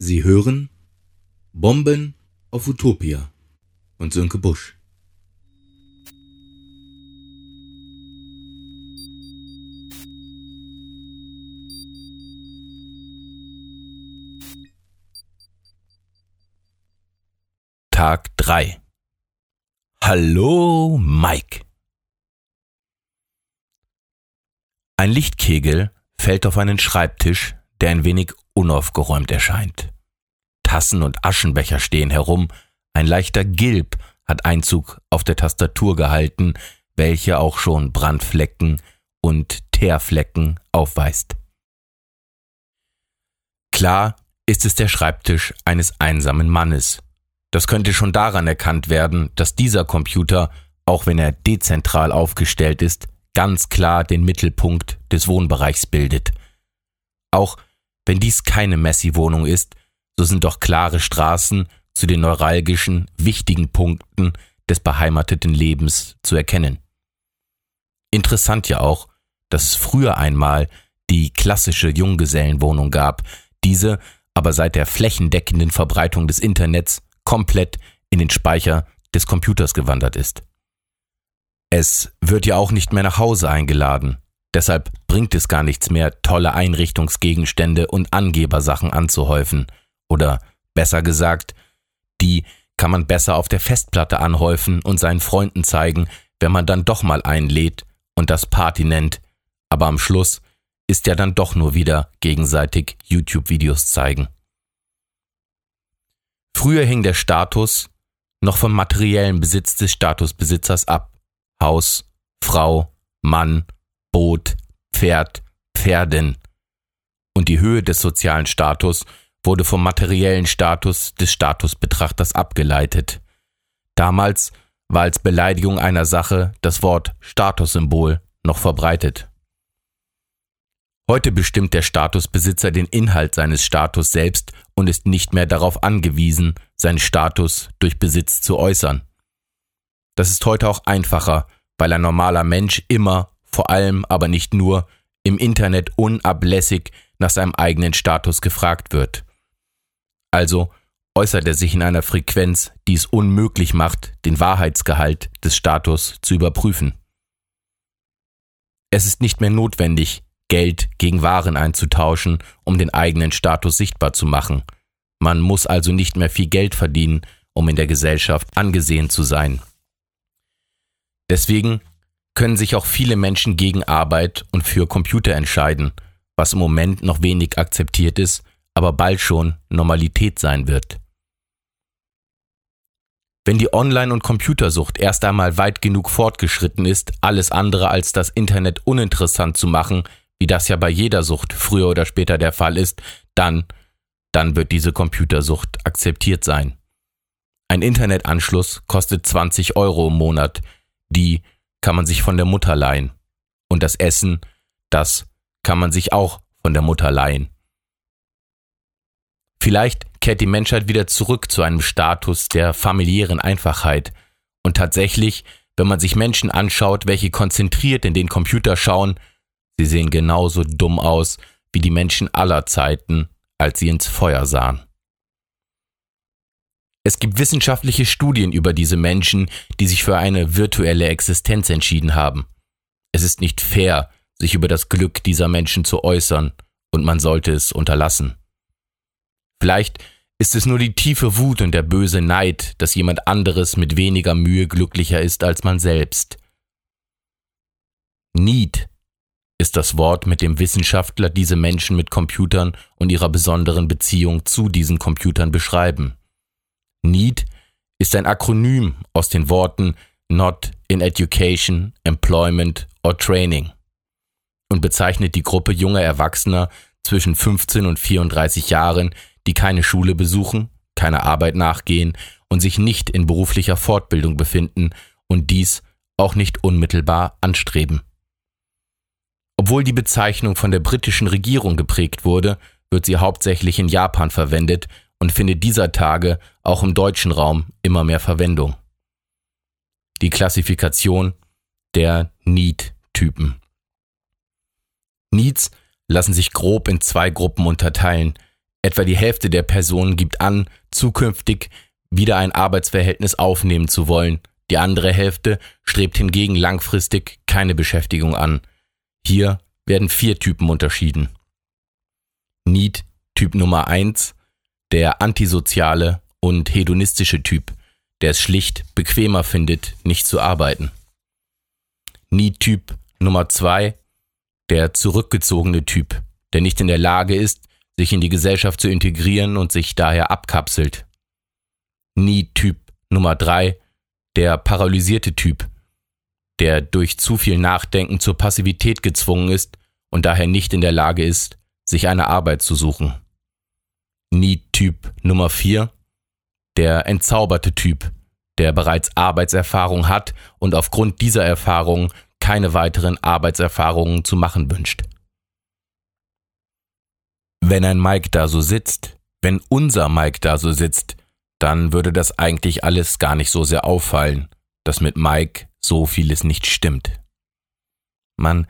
Sie hören Bomben auf Utopia und Sönke Busch. Tag 3 Hallo, Mike. Ein Lichtkegel fällt auf einen Schreibtisch, der ein wenig unaufgeräumt erscheint. Tassen und Aschenbecher stehen herum, ein leichter Gilb hat Einzug auf der Tastatur gehalten, welche auch schon Brandflecken und Teerflecken aufweist. Klar ist es der Schreibtisch eines einsamen Mannes. Das könnte schon daran erkannt werden, dass dieser Computer, auch wenn er dezentral aufgestellt ist, ganz klar den Mittelpunkt des Wohnbereichs bildet. Auch wenn dies keine Messi-Wohnung ist, so sind doch klare Straßen zu den neuralgischen, wichtigen Punkten des beheimateten Lebens zu erkennen. Interessant ja auch, dass es früher einmal die klassische Junggesellenwohnung gab, diese aber seit der flächendeckenden Verbreitung des Internets komplett in den Speicher des Computers gewandert ist. Es wird ja auch nicht mehr nach Hause eingeladen. Deshalb bringt es gar nichts mehr, tolle Einrichtungsgegenstände und Angebersachen anzuhäufen. Oder besser gesagt, die kann man besser auf der Festplatte anhäufen und seinen Freunden zeigen, wenn man dann doch mal einlädt und das Party nennt. Aber am Schluss ist ja dann doch nur wieder gegenseitig YouTube-Videos zeigen. Früher hing der Status noch vom materiellen Besitz des Statusbesitzers ab. Haus, Frau, Mann, Boot, Pferd, Pferdin. Und die Höhe des sozialen Status wurde vom materiellen Status des Statusbetrachters abgeleitet. Damals war als Beleidigung einer Sache das Wort Statussymbol noch verbreitet. Heute bestimmt der Statusbesitzer den Inhalt seines Status selbst und ist nicht mehr darauf angewiesen, seinen Status durch Besitz zu äußern. Das ist heute auch einfacher, weil ein normaler Mensch immer, vor allem aber nicht nur, im Internet unablässig nach seinem eigenen Status gefragt wird. Also äußert er sich in einer Frequenz, die es unmöglich macht, den Wahrheitsgehalt des Status zu überprüfen. Es ist nicht mehr notwendig, Geld gegen Waren einzutauschen, um den eigenen Status sichtbar zu machen. Man muss also nicht mehr viel Geld verdienen, um in der Gesellschaft angesehen zu sein. Deswegen können sich auch viele Menschen gegen Arbeit und für Computer entscheiden, was im Moment noch wenig akzeptiert ist, aber bald schon Normalität sein wird. Wenn die Online- und Computersucht erst einmal weit genug fortgeschritten ist, alles andere als das Internet uninteressant zu machen, wie das ja bei jeder Sucht früher oder später der Fall ist, dann, dann wird diese Computersucht akzeptiert sein. Ein Internetanschluss kostet 20 Euro im Monat, die kann man sich von der Mutter leihen. Und das Essen, das kann man sich auch von der Mutter leihen. Vielleicht kehrt die Menschheit wieder zurück zu einem Status der familiären Einfachheit. Und tatsächlich, wenn man sich Menschen anschaut, welche konzentriert in den Computer schauen, sie sehen genauso dumm aus wie die Menschen aller Zeiten, als sie ins Feuer sahen. Es gibt wissenschaftliche Studien über diese Menschen, die sich für eine virtuelle Existenz entschieden haben. Es ist nicht fair, sich über das Glück dieser Menschen zu äußern, und man sollte es unterlassen. Vielleicht ist es nur die tiefe Wut und der böse Neid, dass jemand anderes mit weniger Mühe glücklicher ist als man selbst. Need ist das Wort, mit dem Wissenschaftler diese Menschen mit Computern und ihrer besonderen Beziehung zu diesen Computern beschreiben. NEED ist ein Akronym aus den Worten Not in Education, Employment or Training und bezeichnet die Gruppe junger Erwachsener zwischen 15 und 34 Jahren, die keine Schule besuchen, keine Arbeit nachgehen und sich nicht in beruflicher Fortbildung befinden und dies auch nicht unmittelbar anstreben. Obwohl die Bezeichnung von der britischen Regierung geprägt wurde, wird sie hauptsächlich in Japan verwendet und findet dieser Tage auch im deutschen Raum immer mehr Verwendung. Die Klassifikation der Need-Typen. Needs lassen sich grob in zwei Gruppen unterteilen, Etwa die Hälfte der Personen gibt an, zukünftig wieder ein Arbeitsverhältnis aufnehmen zu wollen. Die andere Hälfte strebt hingegen langfristig keine Beschäftigung an. Hier werden vier Typen unterschieden. Need Typ Nummer eins, der antisoziale und hedonistische Typ, der es schlicht bequemer findet, nicht zu arbeiten. Need-Typ Nummer zwei, der zurückgezogene Typ, der nicht in der Lage ist, sich in die Gesellschaft zu integrieren und sich daher abkapselt. Need-Typ Nummer drei, der paralysierte Typ, der durch zu viel Nachdenken zur Passivität gezwungen ist und daher nicht in der Lage ist, sich eine Arbeit zu suchen. Need-Typ Nummer vier, der entzauberte Typ, der bereits Arbeitserfahrung hat und aufgrund dieser Erfahrung keine weiteren Arbeitserfahrungen zu machen wünscht. Wenn ein Mike da so sitzt, wenn unser Mike da so sitzt, dann würde das eigentlich alles gar nicht so sehr auffallen, dass mit Mike so vieles nicht stimmt. Man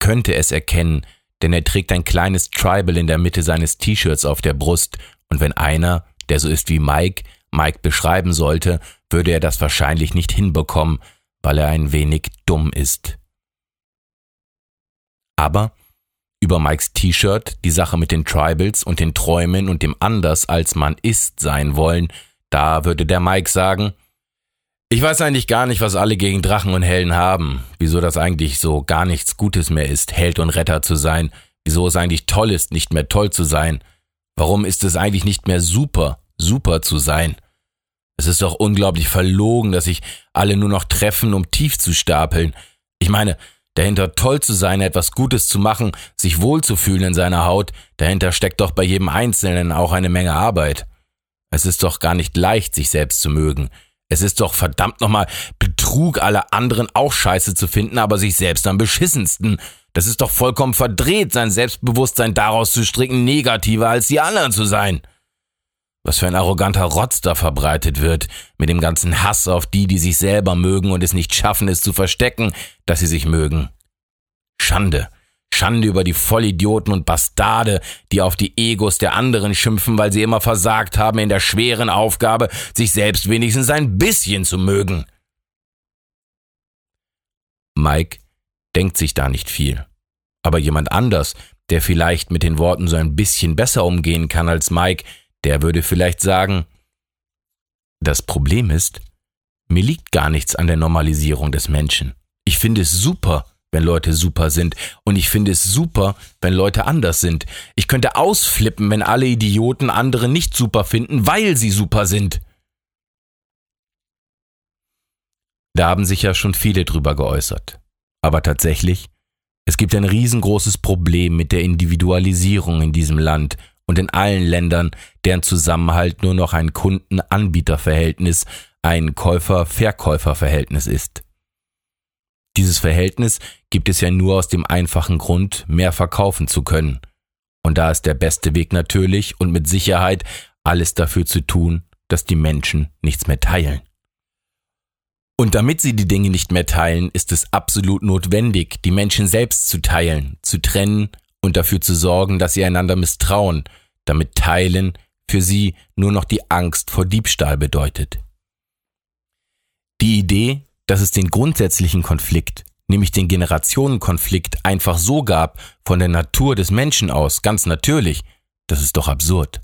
könnte es erkennen, denn er trägt ein kleines Tribal in der Mitte seines T-Shirts auf der Brust, und wenn einer, der so ist wie Mike, Mike beschreiben sollte, würde er das wahrscheinlich nicht hinbekommen, weil er ein wenig dumm ist. Aber über Mikes T-Shirt, die Sache mit den Tribals und den Träumen und dem anders als man ist sein wollen, da würde der Mike sagen, ich weiß eigentlich gar nicht, was alle gegen Drachen und Helden haben, wieso das eigentlich so gar nichts Gutes mehr ist, Held und Retter zu sein, wieso es eigentlich toll ist, nicht mehr toll zu sein, warum ist es eigentlich nicht mehr super, super zu sein. Es ist doch unglaublich verlogen, dass sich alle nur noch treffen, um tief zu stapeln. Ich meine, dahinter toll zu sein, etwas Gutes zu machen, sich wohlzufühlen in seiner Haut, dahinter steckt doch bei jedem Einzelnen auch eine Menge Arbeit. Es ist doch gar nicht leicht, sich selbst zu mögen. Es ist doch verdammt nochmal Betrug, alle anderen auch scheiße zu finden, aber sich selbst am beschissensten. Das ist doch vollkommen verdreht, sein Selbstbewusstsein daraus zu stricken, negativer als die anderen zu sein. Was für ein arroganter Rotz da verbreitet wird, mit dem ganzen Hass auf die, die sich selber mögen und es nicht schaffen, es zu verstecken, dass sie sich mögen. Schande. Schande über die Vollidioten und Bastarde, die auf die Egos der anderen schimpfen, weil sie immer versagt haben in der schweren Aufgabe, sich selbst wenigstens ein bisschen zu mögen. Mike denkt sich da nicht viel. Aber jemand anders, der vielleicht mit den Worten so ein bisschen besser umgehen kann als Mike, der würde vielleicht sagen, das Problem ist, mir liegt gar nichts an der Normalisierung des Menschen. Ich finde es super, wenn Leute super sind. Und ich finde es super, wenn Leute anders sind. Ich könnte ausflippen, wenn alle Idioten andere nicht super finden, weil sie super sind. Da haben sich ja schon viele drüber geäußert. Aber tatsächlich, es gibt ein riesengroßes Problem mit der Individualisierung in diesem Land und in allen Ländern, deren Zusammenhalt nur noch ein Kunden-Anbieter-Verhältnis, ein Käufer-Verkäufer-Verhältnis ist. Dieses Verhältnis gibt es ja nur aus dem einfachen Grund, mehr verkaufen zu können. Und da ist der beste Weg natürlich und mit Sicherheit alles dafür zu tun, dass die Menschen nichts mehr teilen. Und damit sie die Dinge nicht mehr teilen, ist es absolut notwendig, die Menschen selbst zu teilen, zu trennen und dafür zu sorgen, dass sie einander misstrauen, damit Teilen für sie nur noch die Angst vor Diebstahl bedeutet. Die Idee, dass es den grundsätzlichen Konflikt, nämlich den Generationenkonflikt, einfach so gab, von der Natur des Menschen aus, ganz natürlich, das ist doch absurd.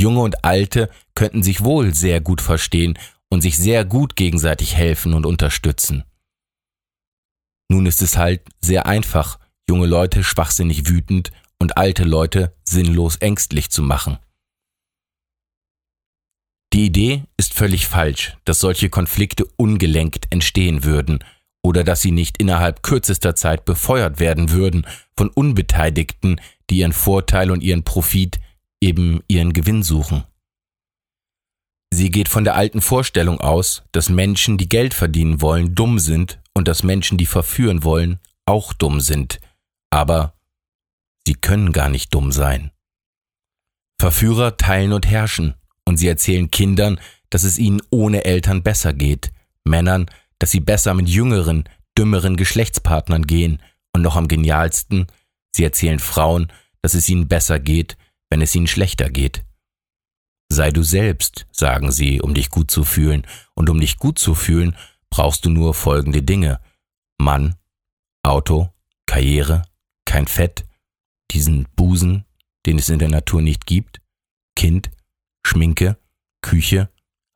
Junge und Alte könnten sich wohl sehr gut verstehen und sich sehr gut gegenseitig helfen und unterstützen. Nun ist es halt sehr einfach, junge Leute schwachsinnig wütend und alte Leute sinnlos ängstlich zu machen. Die Idee ist völlig falsch, dass solche Konflikte ungelenkt entstehen würden oder dass sie nicht innerhalb kürzester Zeit befeuert werden würden von Unbeteiligten, die ihren Vorteil und ihren Profit, eben ihren Gewinn suchen. Sie geht von der alten Vorstellung aus, dass Menschen, die Geld verdienen wollen, dumm sind und dass Menschen, die verführen wollen, auch dumm sind. Aber sie können gar nicht dumm sein. Verführer teilen und herrschen, und sie erzählen Kindern, dass es ihnen ohne Eltern besser geht, Männern, dass sie besser mit jüngeren, dümmeren Geschlechtspartnern gehen, und noch am genialsten, sie erzählen Frauen, dass es ihnen besser geht, wenn es ihnen schlechter geht. Sei du selbst, sagen sie, um dich gut zu fühlen, und um dich gut zu fühlen, brauchst du nur folgende Dinge. Mann, Auto, Karriere, kein Fett, diesen Busen, den es in der Natur nicht gibt, Kind, Schminke, Küche,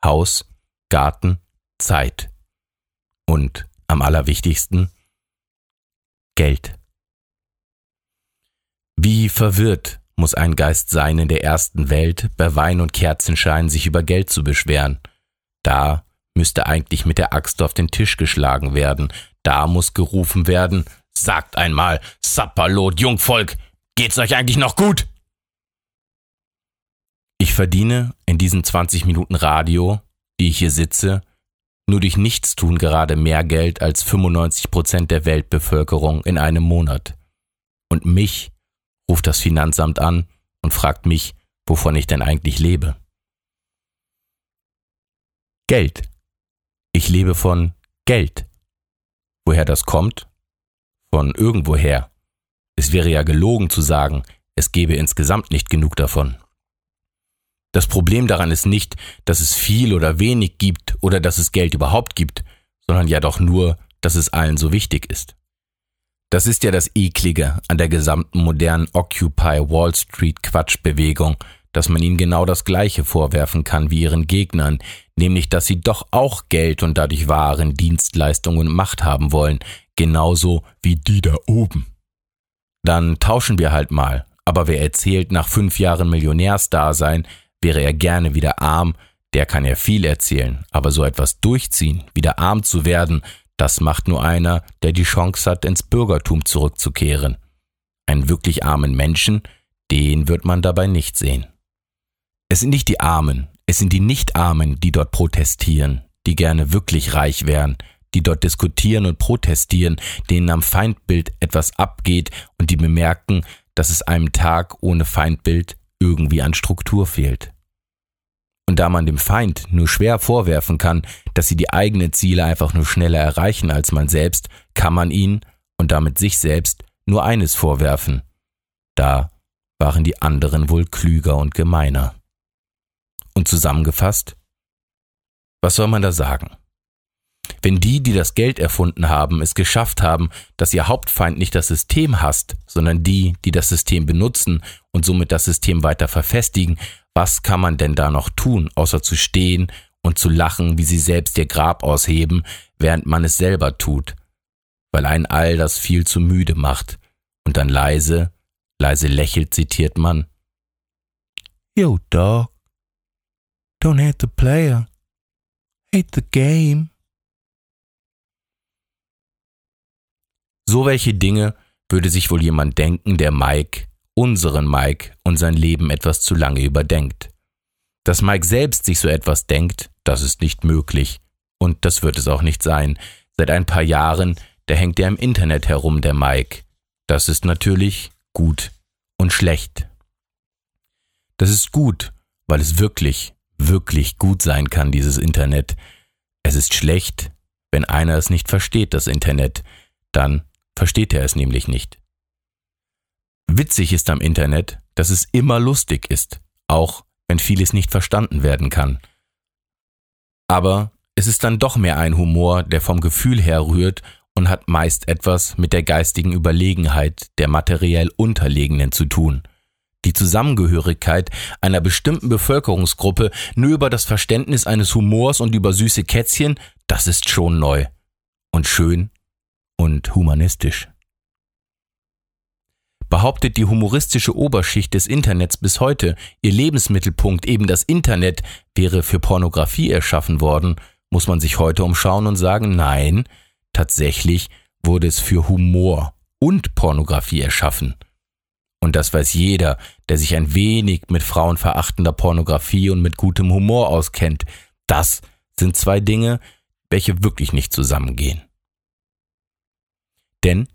Haus, Garten, Zeit. Und am allerwichtigsten Geld. Wie verwirrt muss ein Geist sein in der ersten Welt, bei Wein und Kerzenschein sich über Geld zu beschweren. Da müsste eigentlich mit der Axt auf den Tisch geschlagen werden, da muss gerufen werden, sagt einmal, Sapperlot, Jungvolk, geht's euch eigentlich noch gut? Ich verdiene in diesen 20 Minuten Radio, die ich hier sitze, nur durch Nichtstun gerade mehr Geld als 95 Prozent der Weltbevölkerung in einem Monat. Und mich ruft das Finanzamt an und fragt mich, wovon ich denn eigentlich lebe. Geld. Ich lebe von Geld. Woher das kommt? Von irgendwoher. Es wäre ja gelogen zu sagen, es gebe insgesamt nicht genug davon. Das Problem daran ist nicht, dass es viel oder wenig gibt oder dass es Geld überhaupt gibt, sondern ja doch nur, dass es allen so wichtig ist. Das ist ja das Eklige an der gesamten modernen Occupy Wall Street Quatschbewegung, dass man ihnen genau das Gleiche vorwerfen kann wie ihren Gegnern, nämlich dass sie doch auch Geld und dadurch Waren, Dienstleistungen und Macht haben wollen, genauso wie die da oben. Dann tauschen wir halt mal, aber wer erzählt nach fünf Jahren Millionärsdasein, wäre er gerne wieder arm, der kann ja viel erzählen, aber so etwas durchziehen, wieder arm zu werden, das macht nur einer, der die Chance hat, ins Bürgertum zurückzukehren. Einen wirklich armen Menschen, den wird man dabei nicht sehen. Es sind nicht die Armen, es sind die Nicht-Armen, die dort protestieren, die gerne wirklich reich wären, die dort diskutieren und protestieren, denen am Feindbild etwas abgeht und die bemerken, dass es einem Tag ohne Feindbild irgendwie an Struktur fehlt. Und da man dem Feind nur schwer vorwerfen kann, dass sie die eigenen Ziele einfach nur schneller erreichen als man selbst, kann man ihn und damit sich selbst nur eines vorwerfen. Da waren die anderen wohl klüger und gemeiner. Und zusammengefasst, was soll man da sagen? Wenn die, die das Geld erfunden haben, es geschafft haben, dass ihr Hauptfeind nicht das System hasst, sondern die, die das System benutzen und somit das System weiter verfestigen, was kann man denn da noch tun, außer zu stehen und zu lachen, wie sie selbst ihr Grab ausheben, während man es selber tut, weil ein all das viel zu müde macht, und dann leise, leise lächelt, zitiert man. Yo, dog. Don't hate the player. Hate the game. So welche Dinge würde sich wohl jemand denken, der Mike unseren Mike und sein Leben etwas zu lange überdenkt. Dass Mike selbst sich so etwas denkt, das ist nicht möglich. Und das wird es auch nicht sein. Seit ein paar Jahren, da hängt er im Internet herum, der Mike. Das ist natürlich gut und schlecht. Das ist gut, weil es wirklich, wirklich gut sein kann, dieses Internet. Es ist schlecht, wenn einer es nicht versteht, das Internet. Dann versteht er es nämlich nicht. Witzig ist am Internet, dass es immer lustig ist, auch wenn vieles nicht verstanden werden kann. Aber es ist dann doch mehr ein Humor, der vom Gefühl her rührt und hat meist etwas mit der geistigen Überlegenheit der materiell Unterlegenen zu tun. Die Zusammengehörigkeit einer bestimmten Bevölkerungsgruppe nur über das Verständnis eines Humors und über süße Kätzchen, das ist schon neu und schön und humanistisch behauptet die humoristische Oberschicht des Internets bis heute, ihr Lebensmittelpunkt eben das Internet wäre für Pornografie erschaffen worden, muss man sich heute umschauen und sagen, nein, tatsächlich wurde es für Humor und Pornografie erschaffen. Und das weiß jeder, der sich ein wenig mit frauenverachtender Pornografie und mit gutem Humor auskennt. Das sind zwei Dinge, welche wirklich nicht zusammengehen. Denn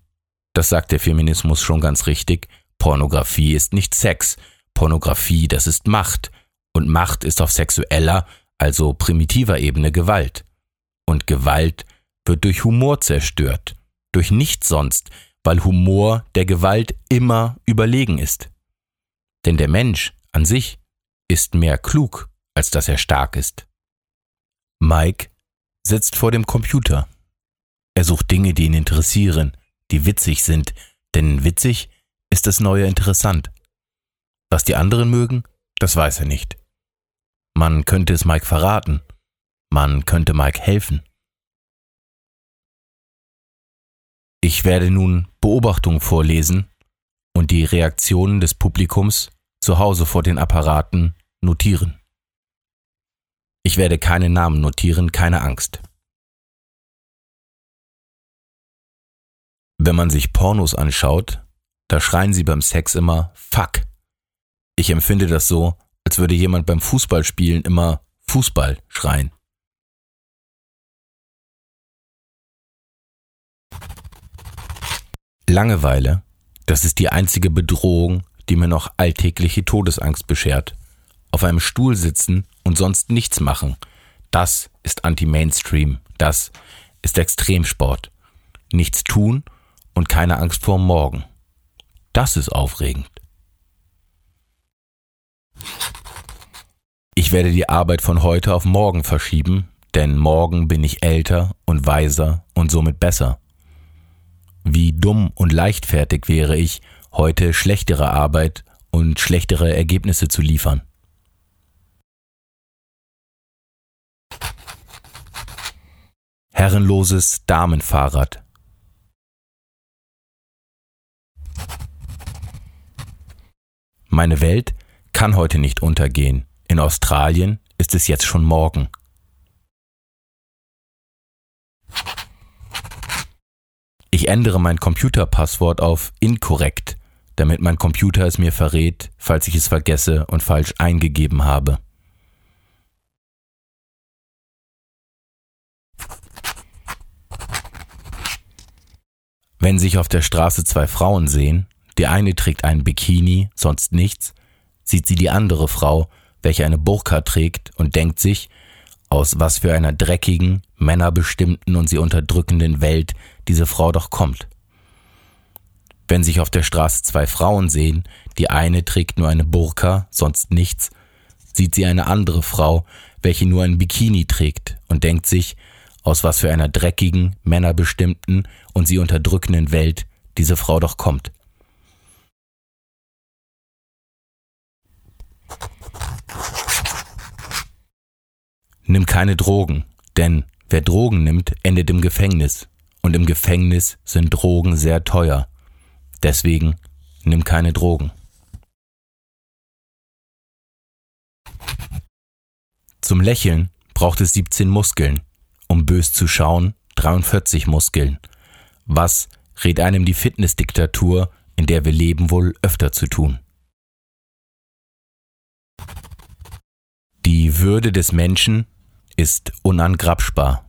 das sagt der Feminismus schon ganz richtig. Pornografie ist nicht Sex. Pornografie, das ist Macht. Und Macht ist auf sexueller, also primitiver Ebene Gewalt. Und Gewalt wird durch Humor zerstört. Durch nichts sonst, weil Humor der Gewalt immer überlegen ist. Denn der Mensch an sich ist mehr klug, als dass er stark ist. Mike sitzt vor dem Computer. Er sucht Dinge, die ihn interessieren, die witzig sind, denn witzig ist das Neue interessant. Was die anderen mögen, das weiß er nicht. Man könnte es Mike verraten. Man könnte Mike helfen. Ich werde nun Beobachtungen vorlesen und die Reaktionen des Publikums zu Hause vor den Apparaten notieren. Ich werde keine Namen notieren, keine Angst. Wenn man sich Pornos anschaut, da schreien sie beim Sex immer Fuck. Ich empfinde das so, als würde jemand beim Fußballspielen immer Fußball schreien. Langeweile, das ist die einzige Bedrohung, die mir noch alltägliche Todesangst beschert. Auf einem Stuhl sitzen und sonst nichts machen, das ist Anti-Mainstream, das ist Extremsport. Nichts tun und keine Angst vor morgen. Das ist aufregend. Ich werde die Arbeit von heute auf morgen verschieben, denn morgen bin ich älter und weiser und somit besser. Wie dumm und leichtfertig wäre ich, heute schlechtere Arbeit und schlechtere Ergebnisse zu liefern. Herrenloses Damenfahrrad. Meine Welt kann heute nicht untergehen. In Australien ist es jetzt schon morgen. Ich ändere mein Computerpasswort auf inkorrekt, damit mein Computer es mir verrät, falls ich es vergesse und falsch eingegeben habe. Wenn sich auf der Straße zwei Frauen sehen, die eine trägt einen Bikini, sonst nichts, sieht sie die andere Frau, welche eine Burka trägt und denkt sich, aus was für einer dreckigen, männerbestimmten und sie unterdrückenden Welt diese Frau doch kommt. Wenn sich auf der Straße zwei Frauen sehen, die eine trägt nur eine Burka, sonst nichts, sieht sie eine andere Frau, welche nur ein Bikini trägt und denkt sich, aus was für einer dreckigen, männerbestimmten und sie unterdrückenden Welt diese Frau doch kommt. Nimm keine Drogen, denn wer Drogen nimmt, endet im Gefängnis. Und im Gefängnis sind Drogen sehr teuer. Deswegen nimm keine Drogen. Zum Lächeln braucht es 17 Muskeln, um bös zu schauen 43 Muskeln. Was rät einem die Fitnessdiktatur, in der wir leben, wohl öfter zu tun? Die Würde des Menschen ist unangrapschbar.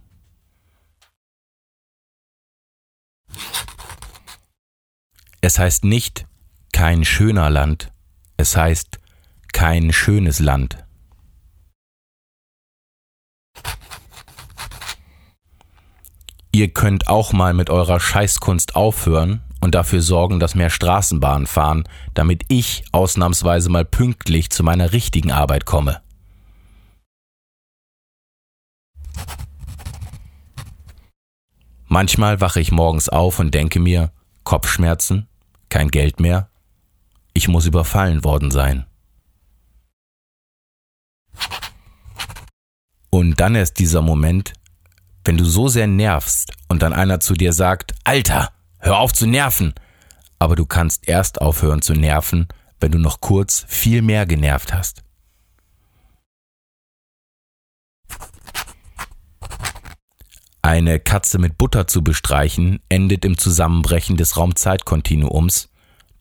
Es heißt nicht kein schöner Land, es heißt kein schönes Land. Ihr könnt auch mal mit eurer Scheißkunst aufhören und dafür sorgen, dass mehr Straßenbahnen fahren, damit ich ausnahmsweise mal pünktlich zu meiner richtigen Arbeit komme. Manchmal wache ich morgens auf und denke mir, Kopfschmerzen, kein Geld mehr, ich muss überfallen worden sein. Und dann erst dieser Moment, wenn du so sehr nervst und dann einer zu dir sagt, Alter, hör auf zu nerven, aber du kannst erst aufhören zu nerven, wenn du noch kurz viel mehr genervt hast. Eine Katze mit Butter zu bestreichen, endet im Zusammenbrechen des Raumzeitkontinuums,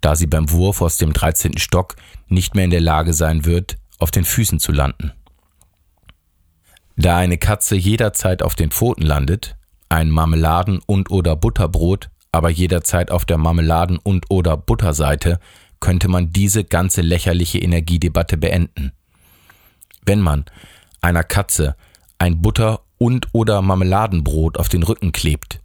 da sie beim Wurf aus dem 13. Stock nicht mehr in der Lage sein wird, auf den Füßen zu landen. Da eine Katze jederzeit auf den Pfoten landet, ein Marmeladen- und oder Butterbrot aber jederzeit auf der Marmeladen- und oder Butterseite, könnte man diese ganze lächerliche Energiedebatte beenden. Wenn man einer Katze ein Butter- und oder Marmeladenbrot auf den Rücken klebt,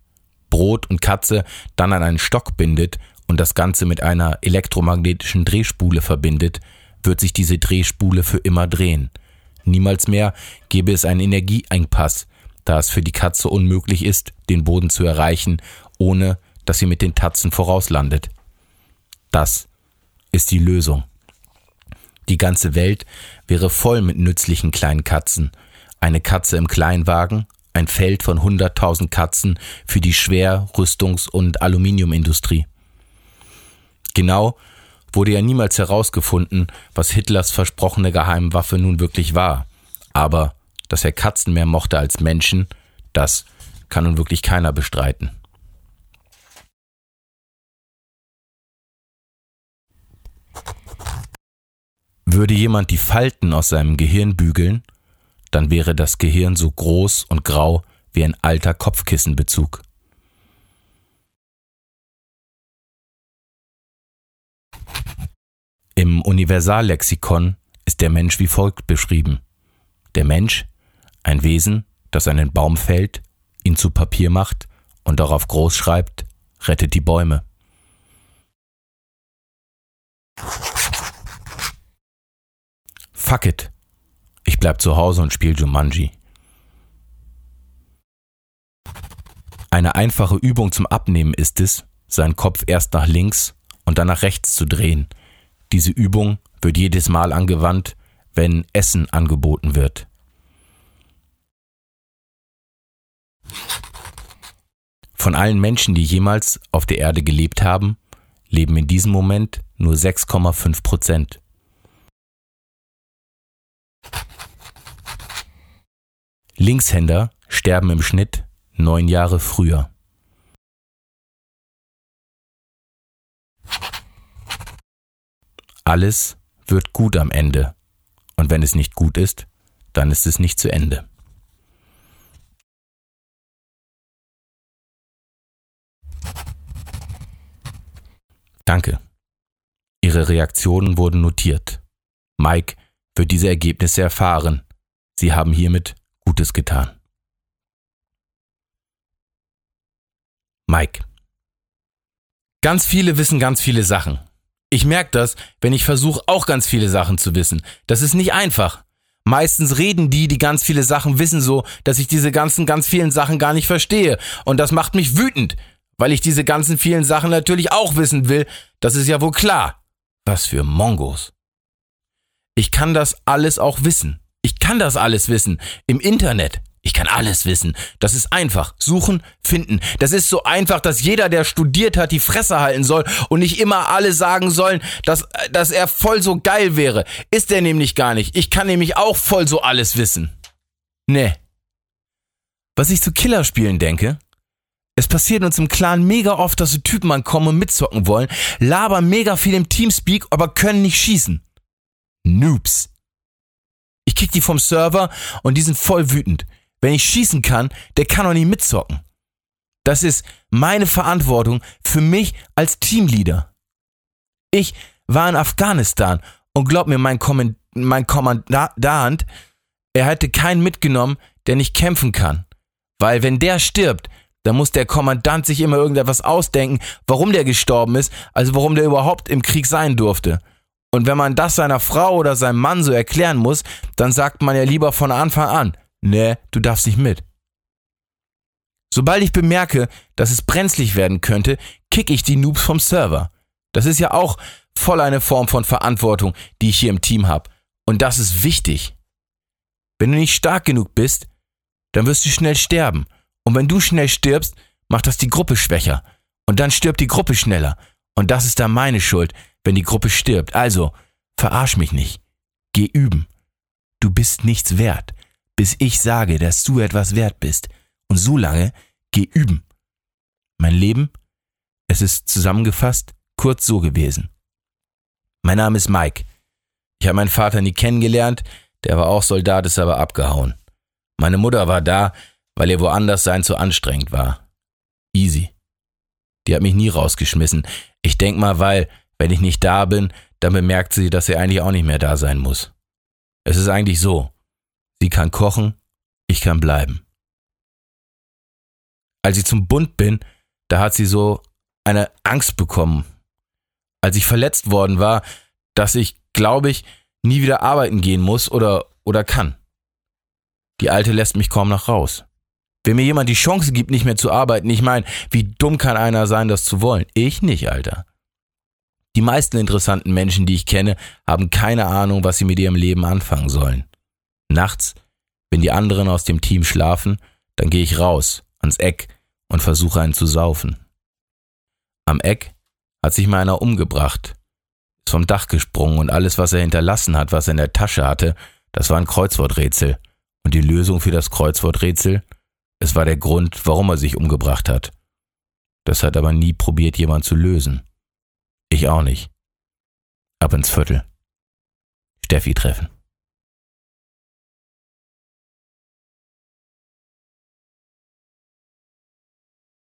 Brot und Katze dann an einen Stock bindet und das Ganze mit einer elektromagnetischen Drehspule verbindet, wird sich diese Drehspule für immer drehen. Niemals mehr gäbe es einen Energieengpass, da es für die Katze unmöglich ist, den Boden zu erreichen, ohne dass sie mit den Tatzen vorauslandet. Das ist die Lösung. Die ganze Welt wäre voll mit nützlichen kleinen Katzen. Eine Katze im Kleinwagen, ein Feld von hunderttausend Katzen für die Schwer-, Rüstungs- und Aluminiumindustrie. Genau wurde ja niemals herausgefunden, was Hitlers versprochene Geheimwaffe nun wirklich war. Aber dass er Katzen mehr mochte als Menschen, das kann nun wirklich keiner bestreiten. Würde jemand die Falten aus seinem Gehirn bügeln, dann wäre das Gehirn so groß und grau wie ein alter Kopfkissenbezug. Im Universallexikon ist der Mensch wie folgt beschrieben. Der Mensch, ein Wesen, das einen Baum fällt, ihn zu Papier macht und darauf groß schreibt, rettet die Bäume. Fuck it. Ich bleib zu Hause und spiel Jumanji. Eine einfache Übung zum Abnehmen ist es, seinen Kopf erst nach links und dann nach rechts zu drehen. Diese Übung wird jedes Mal angewandt, wenn Essen angeboten wird. Von allen Menschen, die jemals auf der Erde gelebt haben, leben in diesem Moment nur 6,5 Prozent. Linkshänder sterben im Schnitt neun Jahre früher. Alles wird gut am Ende. Und wenn es nicht gut ist, dann ist es nicht zu Ende. Danke. Ihre Reaktionen wurden notiert. Mike wird diese Ergebnisse erfahren. Sie haben hiermit Gutes getan. Mike. Ganz viele wissen ganz viele Sachen. Ich merke das, wenn ich versuche, auch ganz viele Sachen zu wissen. Das ist nicht einfach. Meistens reden die, die ganz viele Sachen wissen, so, dass ich diese ganzen, ganz vielen Sachen gar nicht verstehe. Und das macht mich wütend, weil ich diese ganzen vielen Sachen natürlich auch wissen will. Das ist ja wohl klar. Was für Mongos. Ich kann das alles auch wissen. Ich kann das alles wissen. Im Internet. Ich kann alles wissen. Das ist einfach. Suchen, finden. Das ist so einfach, dass jeder, der studiert hat, die Fresse halten soll und nicht immer alle sagen sollen, dass, dass er voll so geil wäre. Ist er nämlich gar nicht. Ich kann nämlich auch voll so alles wissen. Nee. Was ich zu Killerspielen denke, es passiert uns im Clan mega oft, dass so Typen ankommen und mitzocken wollen, labern mega viel im Teamspeak, aber können nicht schießen. Noobs. Ich kick die vom Server und die sind voll wütend. Wenn ich schießen kann, der kann doch nicht mitzocken. Das ist meine Verantwortung für mich als Teamleader. Ich war in Afghanistan und glaub mir, mein, Kommand mein Kommandant, er hätte keinen mitgenommen, der nicht kämpfen kann. Weil wenn der stirbt, dann muss der Kommandant sich immer irgendetwas ausdenken, warum der gestorben ist, also warum der überhaupt im Krieg sein durfte. Und wenn man das seiner Frau oder seinem Mann so erklären muss, dann sagt man ja lieber von Anfang an, nee, du darfst nicht mit. Sobald ich bemerke, dass es brenzlig werden könnte, kick ich die Noobs vom Server. Das ist ja auch voll eine Form von Verantwortung, die ich hier im Team habe. Und das ist wichtig. Wenn du nicht stark genug bist, dann wirst du schnell sterben. Und wenn du schnell stirbst, macht das die Gruppe schwächer. Und dann stirbt die Gruppe schneller. Und das ist dann meine Schuld, wenn die Gruppe stirbt. Also, verarsch mich nicht. Geh üben. Du bist nichts wert, bis ich sage, dass du etwas wert bist. Und so lange geh üben. Mein Leben, es ist zusammengefasst kurz so gewesen. Mein Name ist Mike. Ich habe meinen Vater nie kennengelernt, der war auch Soldat, ist aber abgehauen. Meine Mutter war da, weil ihr woanders sein zu anstrengend war. Easy. Die hat mich nie rausgeschmissen. Ich denk mal, weil wenn ich nicht da bin, dann bemerkt sie, dass sie eigentlich auch nicht mehr da sein muss. Es ist eigentlich so. Sie kann kochen, ich kann bleiben. Als ich zum Bund bin, da hat sie so eine Angst bekommen. Als ich verletzt worden war, dass ich glaube ich, nie wieder arbeiten gehen muss oder, oder kann. Die Alte lässt mich kaum noch raus. Wenn mir jemand die Chance gibt, nicht mehr zu arbeiten, ich meine, wie dumm kann einer sein, das zu wollen? Ich nicht, Alter. Die meisten interessanten Menschen, die ich kenne, haben keine Ahnung, was sie mit ihrem Leben anfangen sollen. Nachts, wenn die anderen aus dem Team schlafen, dann gehe ich raus, ans Eck und versuche einen zu saufen. Am Eck hat sich meiner umgebracht, ist vom Dach gesprungen und alles, was er hinterlassen hat, was er in der Tasche hatte, das war ein Kreuzworträtsel. Und die Lösung für das Kreuzworträtsel? Es war der Grund, warum er sich umgebracht hat. Das hat aber nie probiert, jemand zu lösen. Ich auch nicht. Ab ins Viertel. Steffi treffen.